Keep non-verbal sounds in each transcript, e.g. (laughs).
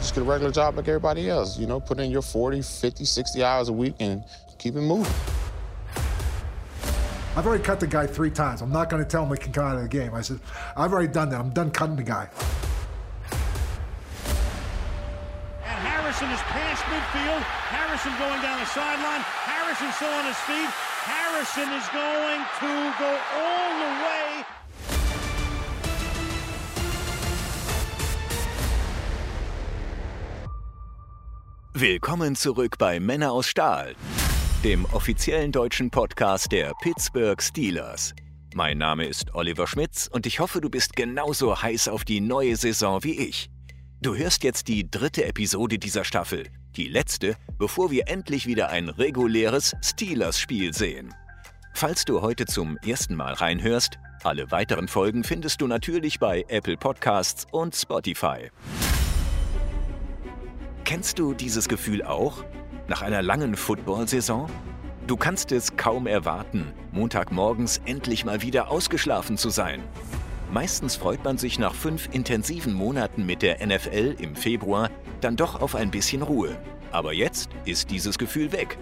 just get a regular job like everybody else. You know, put in your 40, 50, 60 hours a week and keep it moving. I've already cut the guy three times. I'm not going to tell him he can come out of the game. I said, I've already done that. I'm done cutting the guy. And Harrison is past midfield. Harrison going down the sideline. Harrison still on his feet. Harrison is going to go all the way. Willkommen zurück bei Männer aus Stahl, dem offiziellen deutschen Podcast der Pittsburgh Steelers. Mein Name ist Oliver Schmitz und ich hoffe, du bist genauso heiß auf die neue Saison wie ich. Du hörst jetzt die dritte Episode dieser Staffel, die letzte, bevor wir endlich wieder ein reguläres Steelers-Spiel sehen. Falls du heute zum ersten Mal reinhörst, alle weiteren Folgen findest du natürlich bei Apple Podcasts und Spotify. Kennst du dieses Gefühl auch? Nach einer langen Football-Saison? Du kannst es kaum erwarten, Montagmorgens endlich mal wieder ausgeschlafen zu sein. Meistens freut man sich nach fünf intensiven Monaten mit der NFL im Februar dann doch auf ein bisschen Ruhe. Aber jetzt ist dieses Gefühl weg.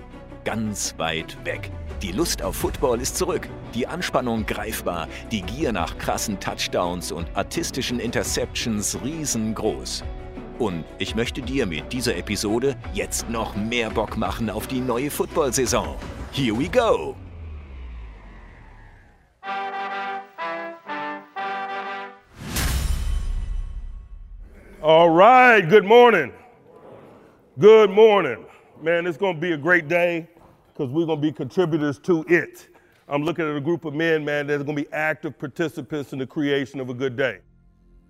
Ganz weit weg. Die Lust auf Football ist zurück, die Anspannung greifbar, die Gier nach krassen Touchdowns und artistischen Interceptions riesengroß. Und ich möchte dir mit dieser Episode jetzt noch mehr Bock machen auf die neue Football-Saison. Here we go! All right, good morning. Good morning. Man, it's going to be a great day because we're going to be contributors to it. I'm looking at a group of men, man, that's going to be active participants in the creation of a good day.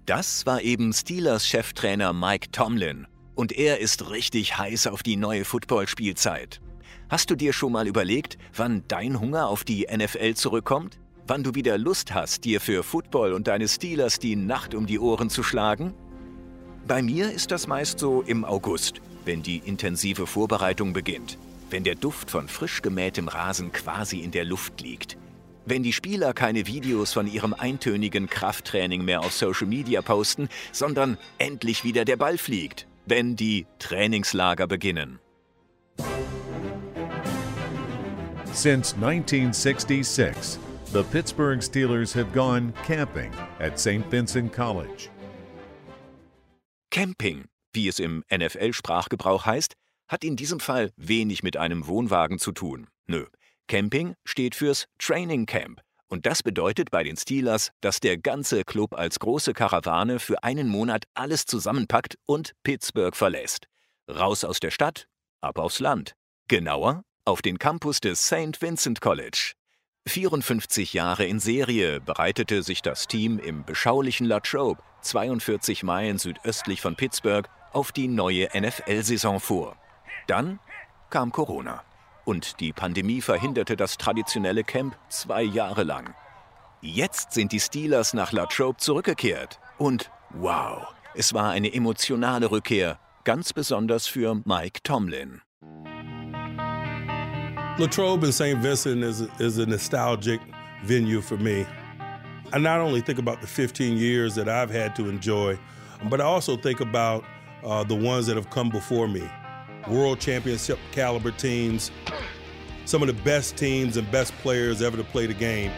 Das war eben Steelers Cheftrainer Mike Tomlin. Und er ist richtig heiß auf die neue Footballspielzeit. Hast du dir schon mal überlegt, wann dein Hunger auf die NFL zurückkommt? Wann du wieder Lust hast, dir für Football und deine Steelers die Nacht um die Ohren zu schlagen? Bei mir ist das meist so im August, wenn die intensive Vorbereitung beginnt, wenn der Duft von frisch gemähtem Rasen quasi in der Luft liegt, wenn die Spieler keine Videos von ihrem eintönigen Krafttraining mehr auf Social Media posten, sondern endlich wieder der Ball fliegt, wenn die Trainingslager beginnen. Since 1966, the Pittsburgh Steelers have gone camping at St. Vincent College. Camping, wie es im NFL-Sprachgebrauch heißt, hat in diesem Fall wenig mit einem Wohnwagen zu tun. Nö, Camping steht fürs Training Camp. Und das bedeutet bei den Steelers, dass der ganze Club als große Karawane für einen Monat alles zusammenpackt und Pittsburgh verlässt. Raus aus der Stadt, ab aufs Land. Genauer, auf den Campus des St. Vincent College. 54 Jahre in Serie bereitete sich das Team im beschaulichen Latrobe, 42 Meilen südöstlich von Pittsburgh, auf die neue NFL-Saison vor. Dann kam Corona. Und die Pandemie verhinderte das traditionelle Camp zwei Jahre lang. Jetzt sind die Steelers nach Latrobe zurückgekehrt. Und wow, es war eine emotionale Rückkehr, ganz besonders für Mike Tomlin. Latrobe and St. Vincent is is a nostalgic venue for me. I not only think about the 15 years that I've had to enjoy, but I also think about uh, the ones that have come before me. World championship caliber teams, some of the best teams and best players ever to play the game.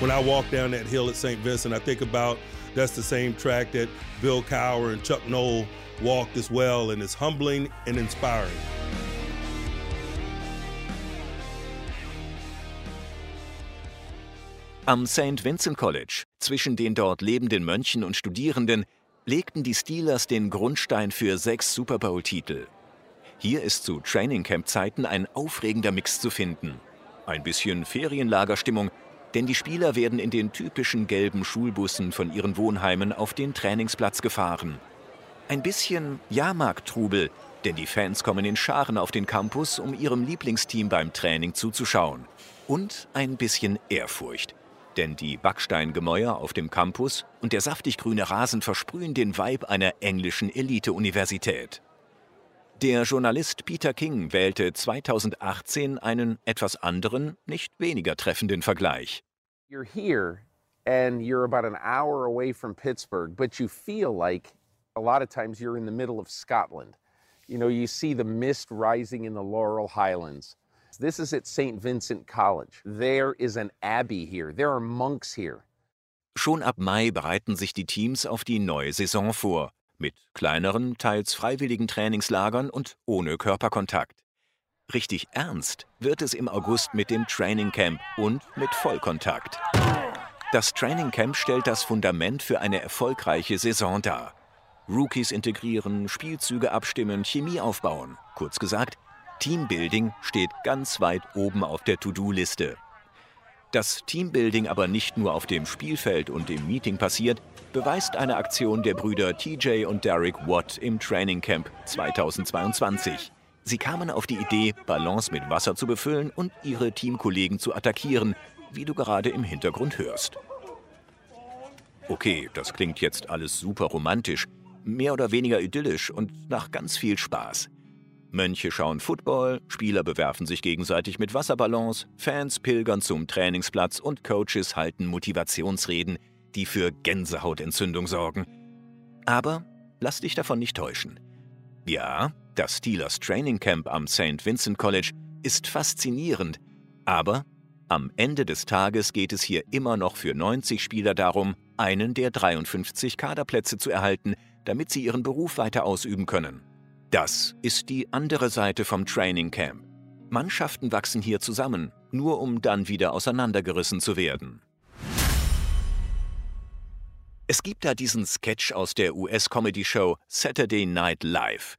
When I walk down that hill at St. Vincent, I think about that's the same track that Bill Cower and Chuck Knoll walked as well, and it's humbling and inspiring. Am St. Vincent College, zwischen den dort lebenden Mönchen und Studierenden, legten die Steelers den Grundstein für sechs Super Bowl-Titel. Hier ist zu Training Camp-Zeiten ein aufregender Mix zu finden. Ein bisschen Ferienlagerstimmung, denn die Spieler werden in den typischen gelben Schulbussen von ihren Wohnheimen auf den Trainingsplatz gefahren. Ein bisschen Jahrmarkttrubel, denn die Fans kommen in Scharen auf den Campus, um ihrem Lieblingsteam beim Training zuzuschauen. Und ein bisschen Ehrfurcht. Denn die Backsteingemäuer auf dem Campus und der saftig grüne Rasen versprühen den Vibe einer englischen Elite-Universität. Der Journalist Peter King wählte 2018 einen etwas anderen, nicht weniger treffenden Vergleich. You're here and you're about an hour away from Pittsburgh, but you feel like A lot of times you're in the middle of Scotland. You know, you see the mist rising in the Laurel Highlands. This is at St. Vincent College. There is an abbey here. There are monks here. Schon ab Mai bereiten sich die Teams auf die neue Saison vor, mit kleineren, teils freiwilligen Trainingslagern und ohne Körperkontakt. Richtig ernst wird es im August mit dem Training Camp und mit Vollkontakt. Das Training Camp stellt das Fundament für eine erfolgreiche Saison dar. Rookies integrieren, Spielzüge abstimmen, Chemie aufbauen. Kurz gesagt, Teambuilding steht ganz weit oben auf der To-Do-Liste. Dass Teambuilding aber nicht nur auf dem Spielfeld und im Meeting passiert, beweist eine Aktion der Brüder TJ und Derek Watt im Training Camp 2022. Sie kamen auf die Idee, Ballons mit Wasser zu befüllen und ihre Teamkollegen zu attackieren, wie du gerade im Hintergrund hörst. Okay, das klingt jetzt alles super romantisch, mehr oder weniger idyllisch und nach ganz viel Spaß. Mönche schauen Football, Spieler bewerfen sich gegenseitig mit Wasserballons, Fans pilgern zum Trainingsplatz und Coaches halten Motivationsreden, die für Gänsehautentzündung sorgen. Aber lass dich davon nicht täuschen. Ja, das Steelers Training Camp am St. Vincent College ist faszinierend, aber am Ende des Tages geht es hier immer noch für 90 Spieler darum, einen der 53 Kaderplätze zu erhalten, damit sie ihren Beruf weiter ausüben können. Das ist die andere Seite vom Training Camp. Mannschaften wachsen hier zusammen, nur um dann wieder auseinandergerissen zu werden. Es gibt da diesen Sketch aus der US-Comedy-Show Saturday Night Live.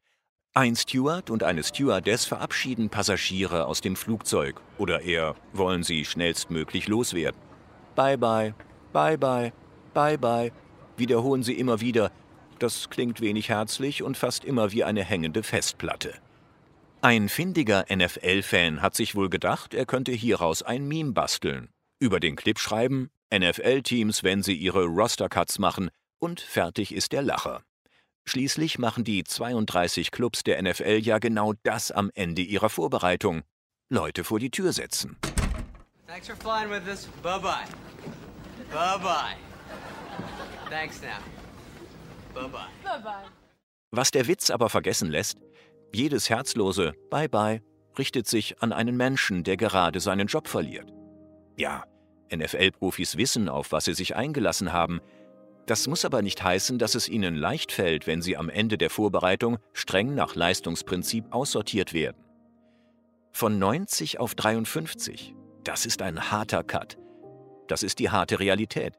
Ein Steward und eine Stewardess verabschieden Passagiere aus dem Flugzeug oder eher wollen sie schnellstmöglich loswerden. Bye bye, bye bye, bye bye, wiederholen sie immer wieder, das klingt wenig herzlich und fast immer wie eine hängende Festplatte. Ein findiger NFL-Fan hat sich wohl gedacht, er könnte hieraus ein Meme basteln. Über den Clip schreiben, NFL-Teams, wenn sie ihre Roster-Cuts machen, und fertig ist der Lacher. Schließlich machen die 32 Clubs der NFL ja genau das am Ende ihrer Vorbereitung. Leute vor die Tür setzen. Thanks for flying with us. Bye bye. Bye bye. Thanks now. Bye-bye. Was der Witz aber vergessen lässt, jedes herzlose Bye-bye richtet sich an einen Menschen, der gerade seinen Job verliert. Ja, NFL-Profis wissen, auf was sie sich eingelassen haben. Das muss aber nicht heißen, dass es ihnen leicht fällt, wenn sie am Ende der Vorbereitung streng nach Leistungsprinzip aussortiert werden. Von 90 auf 53, das ist ein harter Cut. Das ist die harte Realität.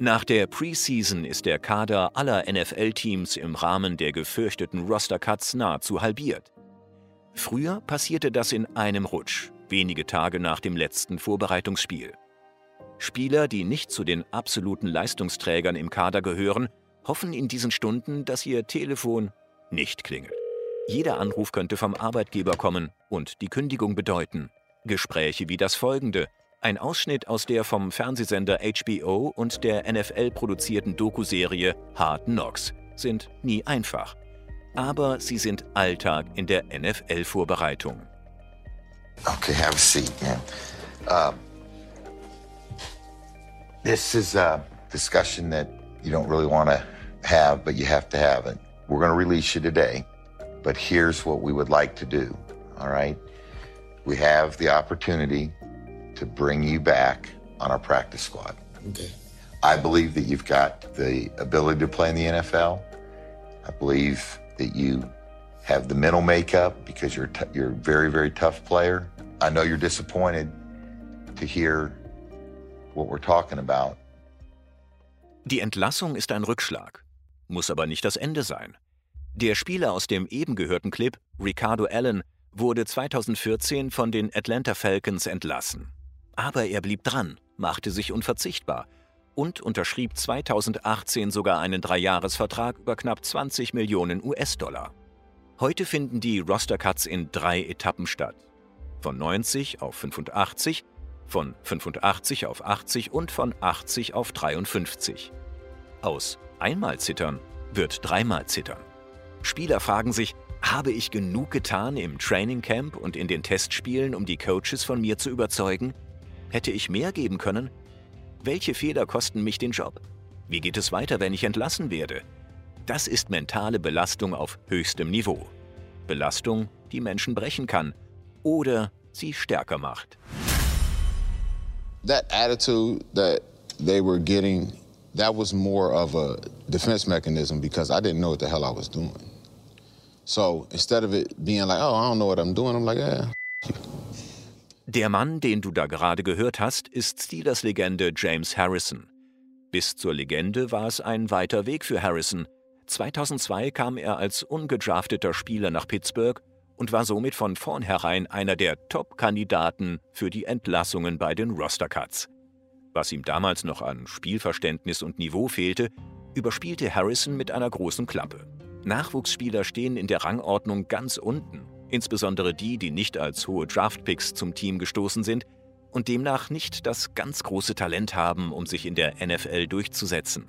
Nach der Preseason ist der Kader aller NFL-Teams im Rahmen der gefürchteten Roster-Cuts nahezu halbiert. Früher passierte das in einem Rutsch, wenige Tage nach dem letzten Vorbereitungsspiel. Spieler, die nicht zu den absoluten Leistungsträgern im Kader gehören, hoffen in diesen Stunden, dass ihr Telefon nicht klingelt. Jeder Anruf könnte vom Arbeitgeber kommen und die Kündigung bedeuten. Gespräche wie das folgende ein Ausschnitt aus der vom Fernsehsender HBO und der NFL produzierten Dokuserie Hard Knocks sind nie einfach. Aber sie sind Alltag in der NFL-Vorbereitung. Okay, have a seat, man. Uh, this is a discussion that you don't really want to have, but you have to have it. We're going to release you today, but here's what we would like to do, all right? We have the opportunity to bring you back on our practice squad. Okay. I believe that you've got the ability to play in the NFL. I believe that you have the mental makeup because you're t- you're a very very tough player. I know you're disappointed to hear what we're talking about. Die Entlassung ist ein Rückschlag, muss aber nicht das Ende sein. Der Spieler aus dem eben gehörten Clip, Ricardo Allen, wurde 2014 von den Atlanta Falcons entlassen. Aber er blieb dran, machte sich unverzichtbar und unterschrieb 2018 sogar einen Dreijahresvertrag über knapp 20 Millionen US-Dollar. Heute finden die Roster-Cuts in drei Etappen statt. Von 90 auf 85, von 85 auf 80 und von 80 auf 53. Aus einmal zittern wird dreimal zittern. Spieler fragen sich, habe ich genug getan im Training Camp und in den Testspielen, um die Coaches von mir zu überzeugen? Hätte ich mehr geben können? Welche Fehler kosten mich den Job? Wie geht es weiter, wenn ich entlassen werde? Das ist mentale Belastung auf höchstem Niveau. Belastung, die Menschen brechen kann oder sie stärker macht. That attitude that they were getting, that was more of a defense mechanism because I didn't know what the hell I was doing. So instead of it being like, oh, I don't know what I'm doing, I'm like, yeah. Der Mann, den du da gerade gehört hast, ist Steelers-Legende James Harrison. Bis zur Legende war es ein weiter Weg für Harrison. 2002 kam er als ungedrafteter Spieler nach Pittsburgh und war somit von vornherein einer der Top-Kandidaten für die Entlassungen bei den Roster-Cuts. Was ihm damals noch an Spielverständnis und Niveau fehlte, überspielte Harrison mit einer großen Klappe. Nachwuchsspieler stehen in der Rangordnung ganz unten, insbesondere die, die nicht als hohe Draftpicks zum Team gestoßen sind und demnach nicht das ganz große Talent haben, um sich in der NFL durchzusetzen.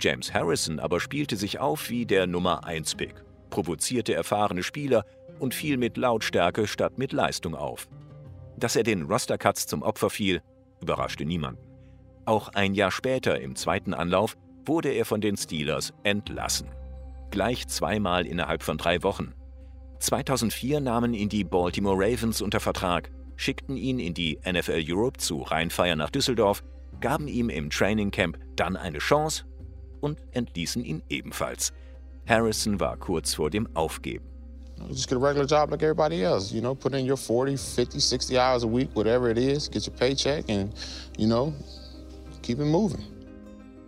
James Harrison aber spielte sich auf wie der Nummer 1-Pick, provozierte erfahrene Spieler und fiel mit Lautstärke statt mit Leistung auf. Dass er den Roster-Cuts zum Opfer fiel, überraschte niemanden. Auch ein Jahr später, im zweiten Anlauf, wurde er von den Steelers entlassen. Gleich zweimal innerhalb von drei Wochen. 2004 nahmen ihn die Baltimore Ravens unter Vertrag, schickten ihn in die NFL Europe zu Rheinfeier nach Düsseldorf, gaben ihm im Training Camp dann eine Chance und entließen ihn ebenfalls. Harrison war kurz vor dem Aufgeben. Just get a regular job like everybody else. You know, put in your 40, 50, 60 hours a week, whatever it is, get your paycheck and, you know, keep it moving.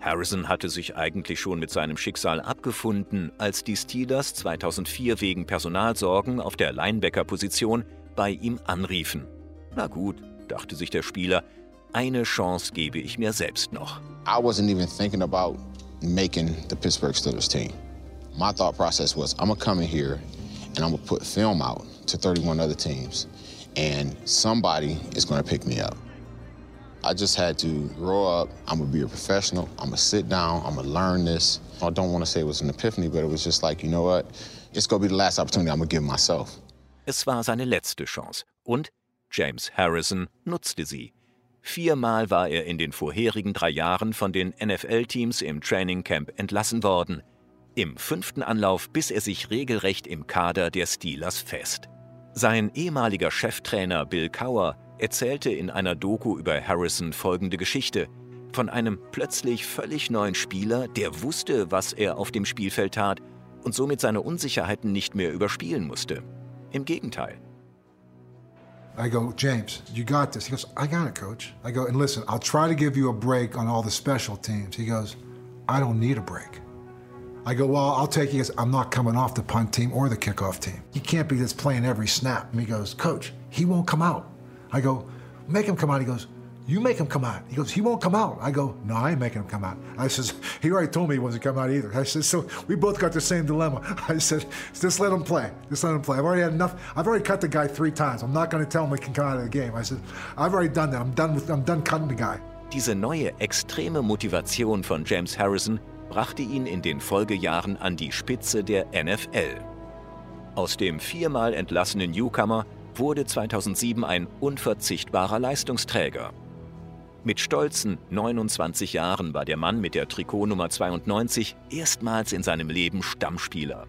Harrison hatte sich eigentlich schon mit seinem Schicksal abgefunden, als die Steelers 2004 wegen Personalsorgen auf der Linebacker-Position bei ihm anriefen. Na gut, dachte sich der Spieler, eine Chance gebe ich mir selbst noch. I wasn't even thinking about making the Pittsburgh Steelers team. My thought process was I'm gonna come in here and I'm gonna put film out to 31 other teams and somebody is gonna pick me up. I just had to grow up. I'm gonna be a professional. I'm gonna sit down. I'm gonna learn this. I don't want to say it was an epiphany, but it was just like, you know what? It's gonna be the last opportunity I'm gonna give myself. Es war seine letzte Chance und James Harrison nutzte sie. Viermal war er in den vorherigen drei Jahren von den NFL-Teams im Training Camp entlassen worden. Im fünften Anlauf biss er sich regelrecht im Kader der Steelers fest. Sein ehemaliger Cheftrainer Bill Cower erzählte in einer Doku über Harrison folgende Geschichte von einem plötzlich völlig neuen Spieler, der wusste, was er auf dem Spielfeld tat und somit seine Unsicherheiten nicht mehr überspielen musste. Im Gegenteil. I go, James, you got this. He goes, I got it, coach. I go, and listen, I'll try to give you a break on all the special teams. He goes, I don't need a break. I go, well, I'll take you. I'm not coming off the punt team or the kickoff team. He can't be just playing every snap. And he goes, coach, he won't come out. I go, make him come out. He goes, you make him come out. He goes, he won't come out. I go, no, I ain't making him come out. I says, (laughs) he already told me he wasn't come out either. I said, so we both got the same dilemma. (laughs) I said, just let him play. Just let him play. I've already had enough. I've already cut the guy three times. I'm not going to tell him he can come out of the game. I said, I've already done that. I'm done with. I'm done cutting the guy. Diese neue extreme Motivation von James Harrison brachte ihn in den Folgejahren an die Spitze der NFL. Aus dem viermal entlassenen Newcomer wurde 2007 ein unverzichtbarer Leistungsträger. Mit stolzen 29 Jahren war der Mann mit der Trikotnummer 92 erstmals in seinem Leben Stammspieler.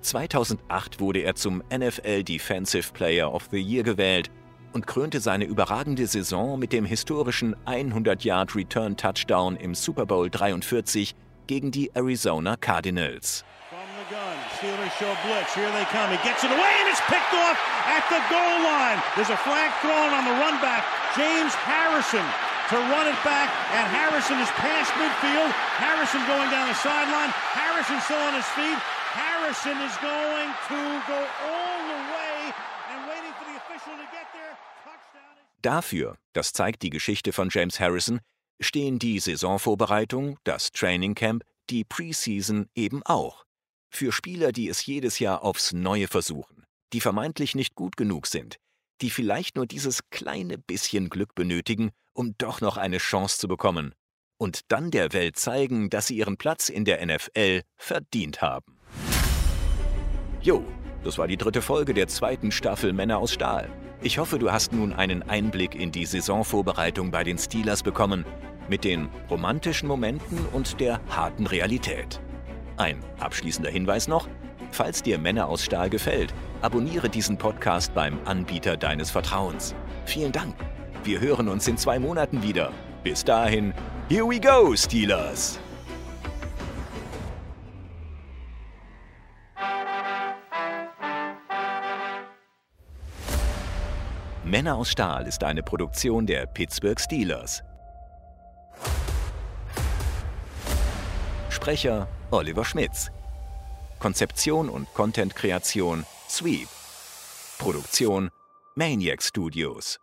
2008 wurde er zum NFL Defensive Player of the Year gewählt und krönte seine überragende Saison mit dem historischen 100-Yard-Return-Touchdown im Super Bowl 43 gegen die Arizona Cardinals. Steelers show blitz. Here they come. He gets it away and it's picked off at the goal line. There's a flag thrown on the run back. James Harrison to run it back, and Harrison is past midfield. Harrison going down the sideline. Harrison still on his feet. Harrison is going to go all the way and waiting for the official to get there. Touchdown. Dafür, das zeigt die Geschichte von James Harrison, stehen die Saisonvorbereitung, das Training Camp, die Preseason eben auch. Für Spieler, die es jedes Jahr aufs Neue versuchen, die vermeintlich nicht gut genug sind, die vielleicht nur dieses kleine bisschen Glück benötigen, um doch noch eine Chance zu bekommen. Und dann der Welt zeigen, dass sie ihren Platz in der NFL verdient haben. Jo, das war die dritte Folge der zweiten Staffel Männer aus Stahl. Ich hoffe, du hast nun einen Einblick in die Saisonvorbereitung bei den Steelers bekommen, mit den romantischen Momenten und der harten Realität. Ein abschließender Hinweis noch. Falls dir Männer aus Stahl gefällt, abonniere diesen Podcast beim Anbieter deines Vertrauens. Vielen Dank. Wir hören uns in zwei Monaten wieder. Bis dahin, here we go, Steelers! Männer aus Stahl ist eine Produktion der Pittsburgh Steelers. Sprecher Oliver Schmitz. Konzeption und Content-Kreation Sweep. Produktion Maniac Studios.